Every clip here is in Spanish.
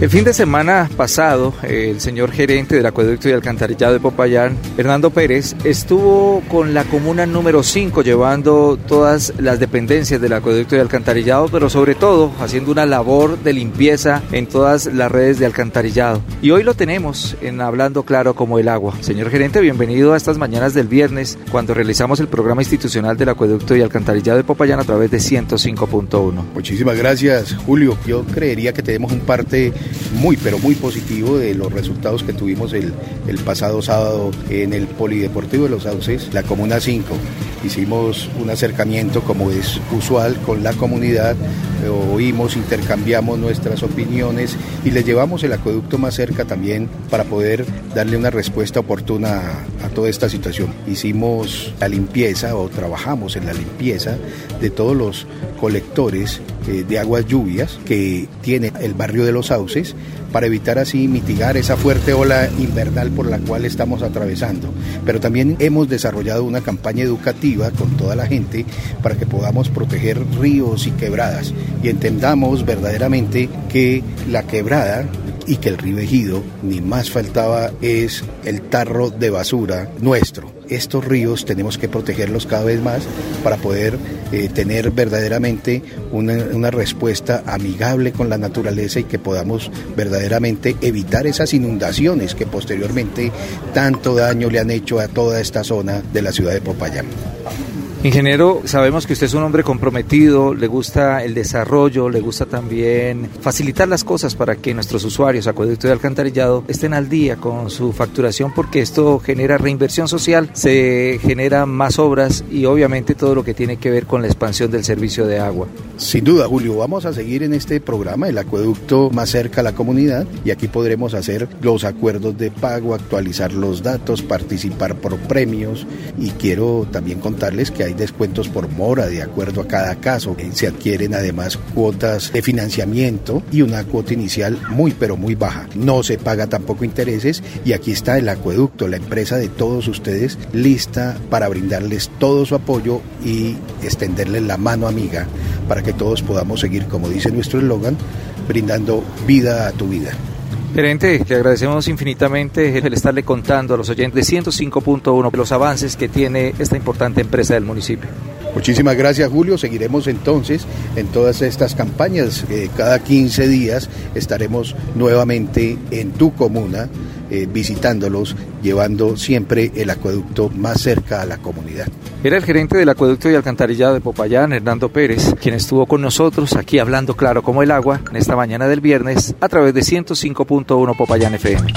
El fin de semana pasado, el señor gerente del acueducto y alcantarillado de Popayán, Hernando Pérez, estuvo con la comuna número 5 llevando todas las dependencias del acueducto y alcantarillado, pero sobre todo haciendo una labor de limpieza en todas las redes de alcantarillado. Y hoy lo tenemos en Hablando Claro como el agua. Señor gerente, bienvenido a estas mañanas del viernes cuando realizamos el programa institucional del acueducto y alcantarillado de Popayán a través de 105.1. Muchísimas gracias, Julio. Yo creería que tenemos un parte muy, pero muy positivo de los resultados que tuvimos el, el pasado sábado en el Polideportivo de los Sauces, la Comuna 5. Hicimos un acercamiento como es usual con la comunidad, eh, oímos, intercambiamos nuestras opiniones y les llevamos el acueducto más cerca también para poder darle una respuesta oportuna a, a toda esta situación. Hicimos la limpieza o trabajamos en la limpieza de todos los colectores eh, de aguas lluvias que tiene el barrio de los Sauces para evitar así mitigar esa fuerte ola invernal por la cual estamos atravesando. Pero también hemos desarrollado una campaña educativa con toda la gente para que podamos proteger ríos y quebradas y entendamos verdaderamente que la quebrada y que el río Ejido, ni más faltaba, es el tarro de basura nuestro. Estos ríos tenemos que protegerlos cada vez más para poder eh, tener verdaderamente una, una respuesta amigable con la naturaleza y que podamos verdaderamente evitar esas inundaciones que posteriormente tanto daño le han hecho a toda esta zona de la ciudad de Popayán. Ingeniero, sabemos que usted es un hombre comprometido, le gusta el desarrollo, le gusta también facilitar las cosas para que nuestros usuarios, acueducto y alcantarillado, estén al día con su facturación porque esto genera reinversión social, se generan más obras y obviamente todo lo que tiene que ver con la expansión del servicio de agua. Sin duda, Julio, vamos a seguir en este programa, el acueducto más cerca a la comunidad, y aquí podremos hacer los acuerdos de pago, actualizar los datos, participar por premios, y quiero también contarles que hay descuentos por mora de acuerdo a cada caso. Se adquieren además cuotas de financiamiento y una cuota inicial muy pero muy baja. No se paga tampoco intereses y aquí está el acueducto, la empresa de todos ustedes lista para brindarles todo su apoyo y extenderles la mano amiga para que todos podamos seguir, como dice nuestro eslogan, brindando vida a tu vida. Gerente, le agradecemos infinitamente el estarle contando a los oyentes de 105.1 los avances que tiene esta importante empresa del municipio. Muchísimas gracias Julio, seguiremos entonces en todas estas campañas. Eh, cada 15 días estaremos nuevamente en tu comuna eh, visitándolos, llevando siempre el acueducto más cerca a la comunidad. Era el gerente del acueducto y alcantarillado de Popayán, Hernando Pérez, quien estuvo con nosotros aquí hablando claro como el agua en esta mañana del viernes a través de 105.1 Popayán FM.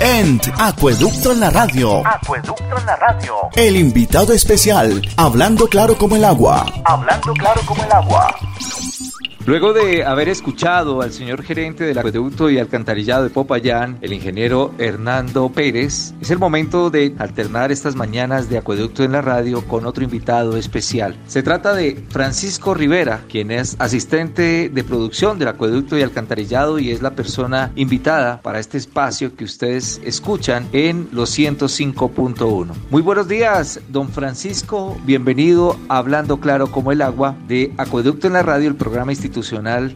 En Acueducto en la Radio. Acueducto en la Radio. El invitado especial, hablando claro como el agua. Hablando claro como el agua. Luego de haber escuchado al señor gerente del acueducto y alcantarillado de Popayán, el ingeniero Hernando Pérez, es el momento de alternar estas mañanas de acueducto en la radio con otro invitado especial. Se trata de Francisco Rivera, quien es asistente de producción del acueducto y alcantarillado y es la persona invitada para este espacio que ustedes escuchan en los 105.1. Muy buenos días, don Francisco, bienvenido a Hablando Claro como el Agua de Acueducto en la radio, el programa institucional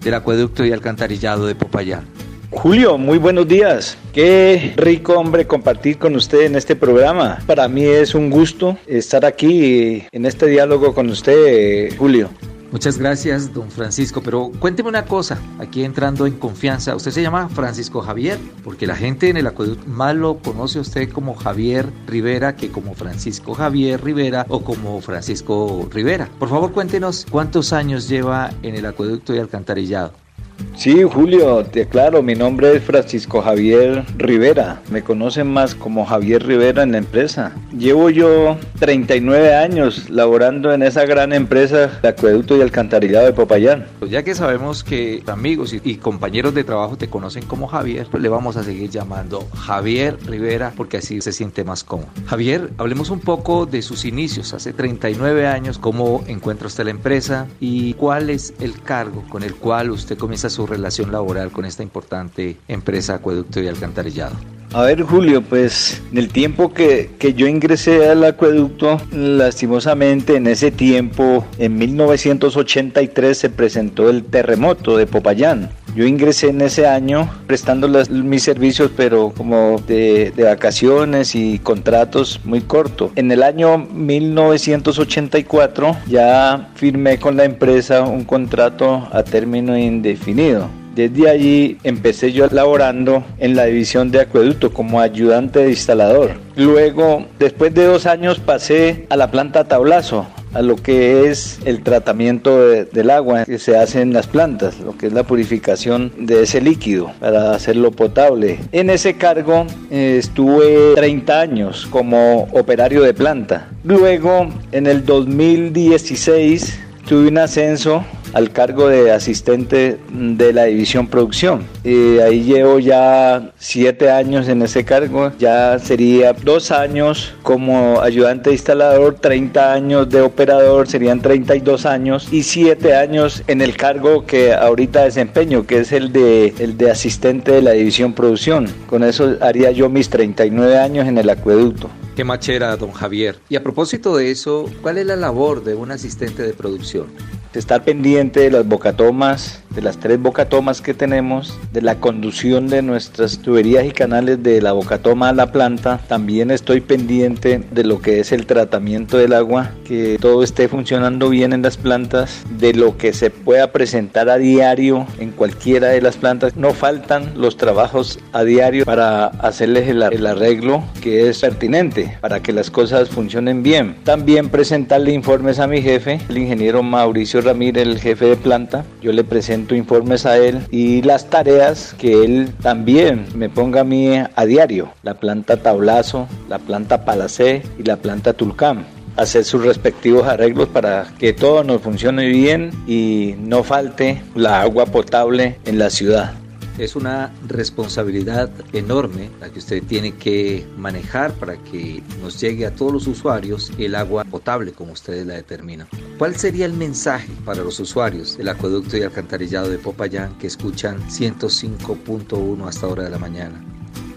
del acueducto y alcantarillado de Popayán. Julio, muy buenos días. Qué rico, hombre, compartir con usted en este programa. Para mí es un gusto estar aquí en este diálogo con usted, Julio. Muchas gracias, don Francisco. Pero cuénteme una cosa, aquí entrando en confianza. ¿Usted se llama Francisco Javier? Porque la gente en el acueducto más lo conoce a usted como Javier Rivera que como Francisco Javier Rivera o como Francisco Rivera. Por favor, cuéntenos cuántos años lleva en el acueducto y alcantarillado. Sí, Julio, te aclaro, mi nombre es Francisco Javier Rivera. Me conocen más como Javier Rivera en la empresa. Llevo yo 39 años laborando en esa gran empresa de acueducto y alcantarillado de Popayán. Pues ya que sabemos que amigos y, compañeros de trabajo te conocen como Javier, le vamos a seguir llamando Javier Rivera porque así se siente más cómodo. Javier, hablemos un poco de sus inicios. Hace 39 años, ¿cómo encuentra usted la empresa y cuál es el cargo con el cual usted comienza su relación laboral con esta importante empresa acueducto y alcantarillado? A ver, Julio, pues en el tiempo que, que, yo ingresé al acueducto, lastimosamente en ese tiempo, en 1983, se presentó el terremoto de Popayán. Yo ingresé en ese año prestando mis servicios, pero como de, vacaciones y contratos muy cortos. En el año 1984 ya firmé con la empresa un contrato a término indefinido. Desde allí empecé yo laborando en la división de acueducto como ayudante de instalador. Luego, después de dos años, pasé a la planta tablazo, a lo que es el tratamiento de, del agua que se hace en las plantas, lo que es la purificación de ese líquido para hacerlo potable. En ese cargo eh, estuve 30 años como operario de planta. Luego, en el 2016, tuve un ascenso al cargo de asistente de la división producción. Y ahí llevo ya siete años en ese cargo, ya sería dos años como ayudante instalador, 30 años de operador, serían 32 años y siete años en el cargo que ahorita desempeño, que es el de, el de asistente de la división producción. Con eso haría yo mis 39 años en el acueducto. Qué machera, don Javier. Y a propósito de eso, ¿cuál es la labor de un asistente de producción? Estar pendiente de las bocatomas, de las tres bocatomas que tenemos, de la conducción de nuestras tuberías y canales de la bocatoma a la planta. También estoy pendiente de lo que es el tratamiento del agua, que todo esté funcionando bien en las plantas, de lo que se pueda presentar a diario en cualquiera de las plantas. No faltan los trabajos a diario para hacerles el, arreglo que es pertinente para que las cosas funcionen bien. También presentarle informes a mi jefe, el ingeniero Ramírez, el jefe de planta. Yo le presento informes a él y las tareas que él también me ponga a mí a diario. La planta Tablazo, la planta Palacé y la planta Tulcán hacer sus respectivos arreglos para que todo nos funcione bien y no falte la agua potable en la ciudad es una responsabilidad enorme la que usted tiene que manejar para que nos llegue a todos los usuarios el agua potable como ustedes la determinan. ¿Cuál sería el mensaje para los usuarios del acueducto y alcantarillado de Popayán que escuchan 105.1 hasta hora de la mañana?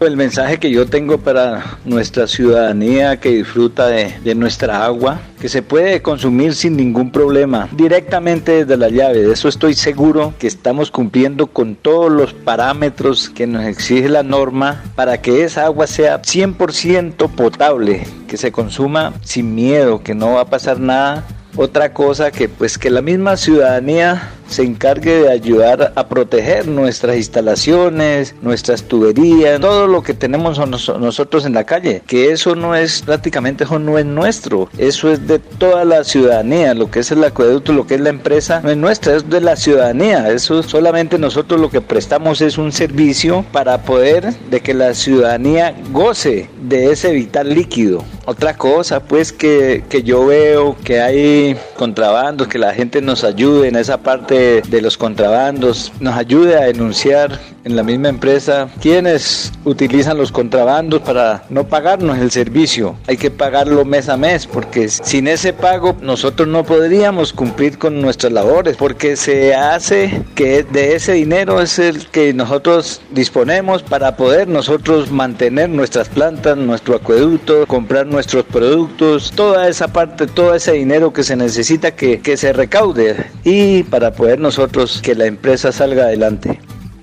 El mensaje que yo tengo para nuestra ciudadanía que disfruta de, de, nuestra agua, que se puede consumir sin ningún problema, directamente desde la llave. De eso estoy seguro que estamos cumpliendo con todos los parámetros que nos exige la norma para que esa agua sea 100% potable, que se consuma sin miedo, que no va a pasar nada. Otra cosa que pues que la misma ciudadanía se encargue de ayudar a proteger nuestras instalaciones, nuestras tuberías, todo lo que tenemos nosotros en la calle, que eso no es prácticamente eso no es nuestro, eso es de toda la ciudadanía, lo que es el acueducto, lo que es la empresa, no es nuestra, es de la ciudadanía, eso solamente nosotros lo que prestamos es un servicio para poder de que la ciudadanía goce de ese vital líquido. Otra cosa pues que, que yo veo que hay contrabandos, que la gente nos ayude en esa parte de los contrabandos, nos ayude a denunciar en la misma empresa quienes utilizan los contrabandos para no pagarnos el servicio. Hay que pagarlo mes a mes porque sin ese pago nosotros no podríamos cumplir con nuestras labores porque se hace que de ese dinero es el que nosotros disponemos para poder nosotros mantener nuestras plantas, nuestro acueducto, comprar nuestros productos, toda esa parte, todo ese dinero que se necesita que, que se recaude y para poder nosotros que la empresa salga adelante.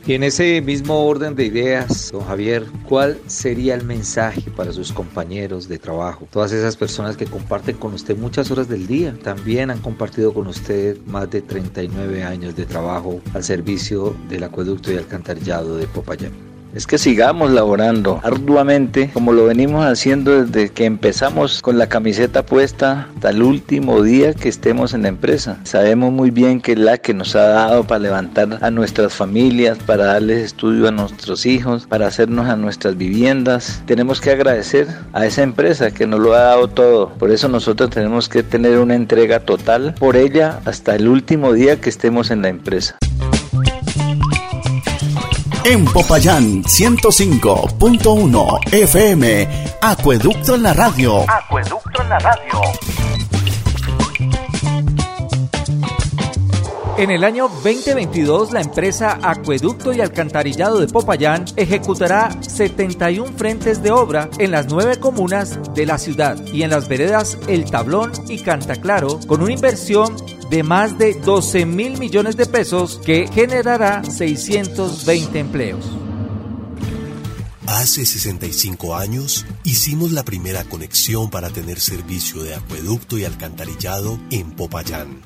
Y en ese mismo orden de ideas, don Javier, ¿cuál sería el mensaje para sus compañeros de trabajo? Todas esas personas que comparten con usted muchas horas del día, también han compartido con usted más de 39 años de trabajo al servicio del acueducto y alcantarillado de Popayán. Es que sigamos laborando arduamente como lo venimos haciendo desde que empezamos con la camiseta puesta hasta el último día que estemos en la empresa. Sabemos muy bien que es la que nos ha dado para levantar a nuestras familias, para darles estudio a nuestros hijos, para hacernos a nuestras viviendas. Tenemos que agradecer a esa empresa que nos lo ha dado todo. Por eso nosotros tenemos que tener una entrega total por ella hasta el último día que estemos en la empresa. En Popayán 105.1 FM, Acueducto en la radio. Acueducto en la radio. En el año 2022, la empresa Acueducto y Alcantarillado de Popayán ejecutará 71 frentes de obra en las nueve comunas de la ciudad y en las veredas El Tablón y Cantaclaro, con una inversión de más de 12 mil millones de pesos que generará 620 empleos. Hace 65 años hicimos la primera conexión para tener servicio de acueducto y alcantarillado en Popayán.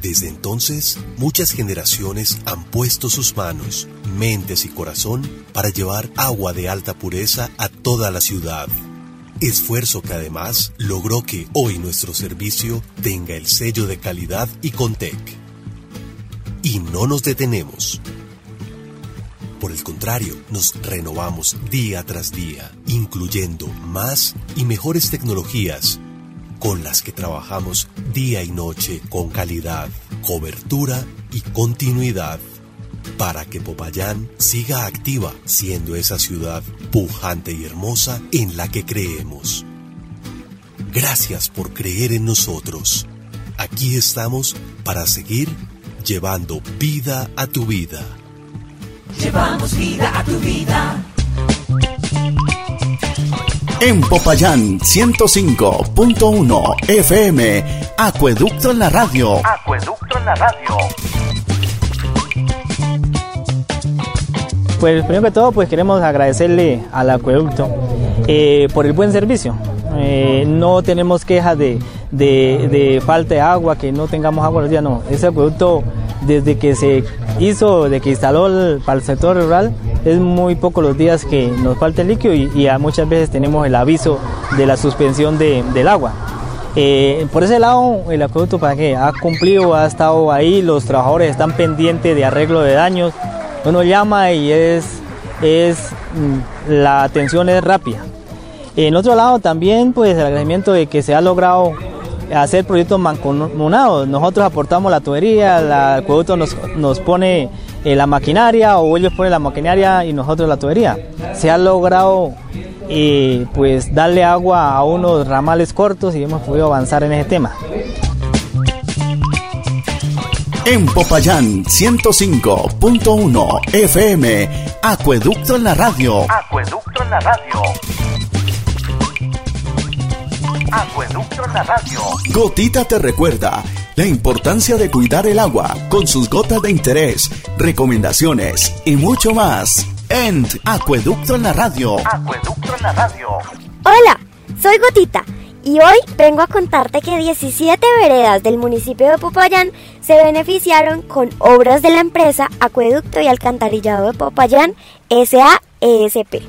Desde entonces, muchas generaciones han puesto sus manos, mentes y corazón para llevar agua de alta pureza a toda la ciudad. Esfuerzo que además logró que hoy nuestro servicio tenga el sello de calidad y Contec. Y no nos detenemos. Por el contrario, nos renovamos día tras día, incluyendo más y mejores tecnologías con las que trabajamos día y noche con calidad, cobertura y continuidad para que Popayán siga activa siendo esa ciudad pujante y hermosa en la que creemos. Gracias por creer en nosotros. Aquí estamos para seguir llevando vida a tu vida. Llevamos vida a tu vida. En Popayán 105.1 FM, Acueducto en la radio. Acueducto en la radio. Pues primero que todo, pues queremos agradecerle al acueducto eh, por el buen servicio. Eh, no tenemos quejas de, de, falta de agua, que no tengamos agua los días, no. Ese acueducto, desde que se hizo, de que instaló para el sector rural, es muy poco los días que nos falta el líquido y, y muchas veces tenemos el aviso de la suspensión de, del agua. Eh, por ese lado, el acueducto para que ha cumplido, ha estado ahí, los trabajadores están pendientes de arreglo de daños, uno llama y es, es la atención es rápida. En otro lado también pues el agradecimiento de que se ha logrado hacer proyectos mancomunados. Nosotros aportamos la tubería, el acueducto nos, nos pone eh, la maquinaria o ellos ponen la maquinaria y nosotros la tubería. Se ha logrado eh, pues darle agua a unos ramales cortos y hemos podido avanzar en ese tema. En Popayán 105.1 FM, Acueducto en la radio. Acueducto en la radio. Acueducto en la radio. Gotita te recuerda la importancia de cuidar el agua con sus gotas de interés, recomendaciones y mucho más. En Acueducto en la radio. Acueducto en la radio. Hola, soy Gotita y hoy vengo a contarte que 17 veredas del municipio de Popayán se beneficiaron con obras de la empresa Acueducto y Alcantarillado de Popayán SAESP.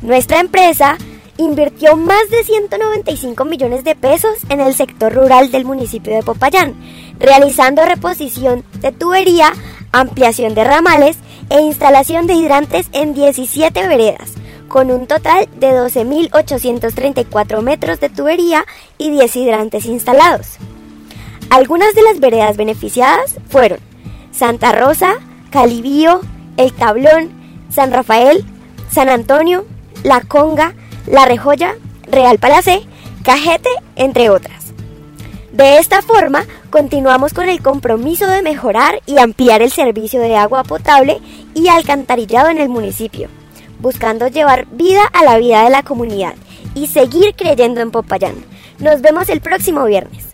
Nuestra empresa invirtió más de 195 millones de pesos en el sector rural del municipio de Popayán, realizando reposición de tubería, ampliación de ramales e instalación de hidrantes en 17 veredas, con un total de 12.834 metros de tubería y 10 hidrantes instalados. Algunas de las veredas beneficiadas fueron Santa Rosa, Calibío, El Tablón, San Rafael, San Antonio, La Conga, La Rejoya, Real Palacé, Cajete, entre otras. De esta forma, continuamos con el compromiso de mejorar y ampliar el servicio de agua potable y alcantarillado en el municipio, buscando llevar vida a la vida de la comunidad y seguir creyendo en Popayán. Nos vemos el próximo viernes.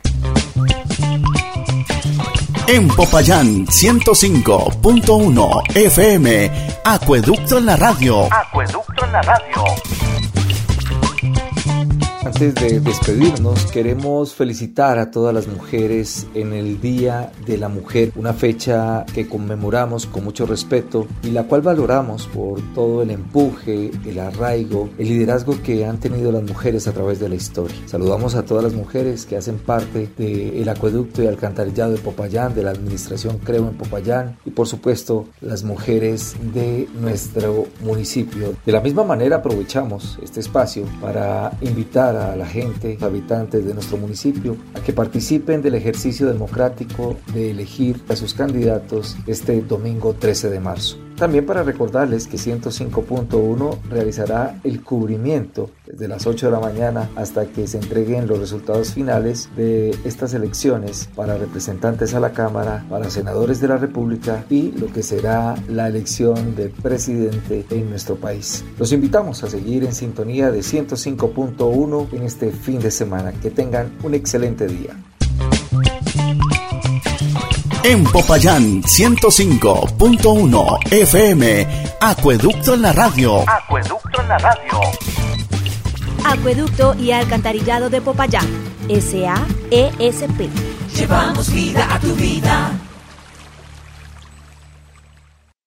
En Popayán 105.1 FM, Acueducto en la radio. Acueducto en la radio. Antes de despedirnos, queremos felicitar a todas las mujeres en el Día de la Mujer, una fecha que conmemoramos con mucho respeto y la cual valoramos por todo el empuje, el arraigo, el liderazgo que han tenido las mujeres a través de la historia. Saludamos a todas las mujeres que hacen parte del acueducto y alcantarillado de Popayán, de la administración Creo en Popayán y por supuesto las mujeres de nuestro municipio. De la misma manera aprovechamos este espacio para invitar a la gente, habitantes de nuestro municipio, a que participen del ejercicio democrático de elegir a sus candidatos este domingo 13 de marzo. También para recordarles que 105.1 realizará el cubrimiento desde las 8 de la mañana hasta que se entreguen los resultados finales de estas elecciones para representantes a la Cámara, para senadores de la República y lo que será la elección de presidente en nuestro país. Los invitamos a seguir en sintonía de 105.1 en este fin de semana. Que tengan un excelente día. En Popayán 105.1 FM, Acueducto en la radio. Acueducto en la radio. Acueducto y Alcantarillado de Popayán, SAESP. Llevamos vida a tu vida.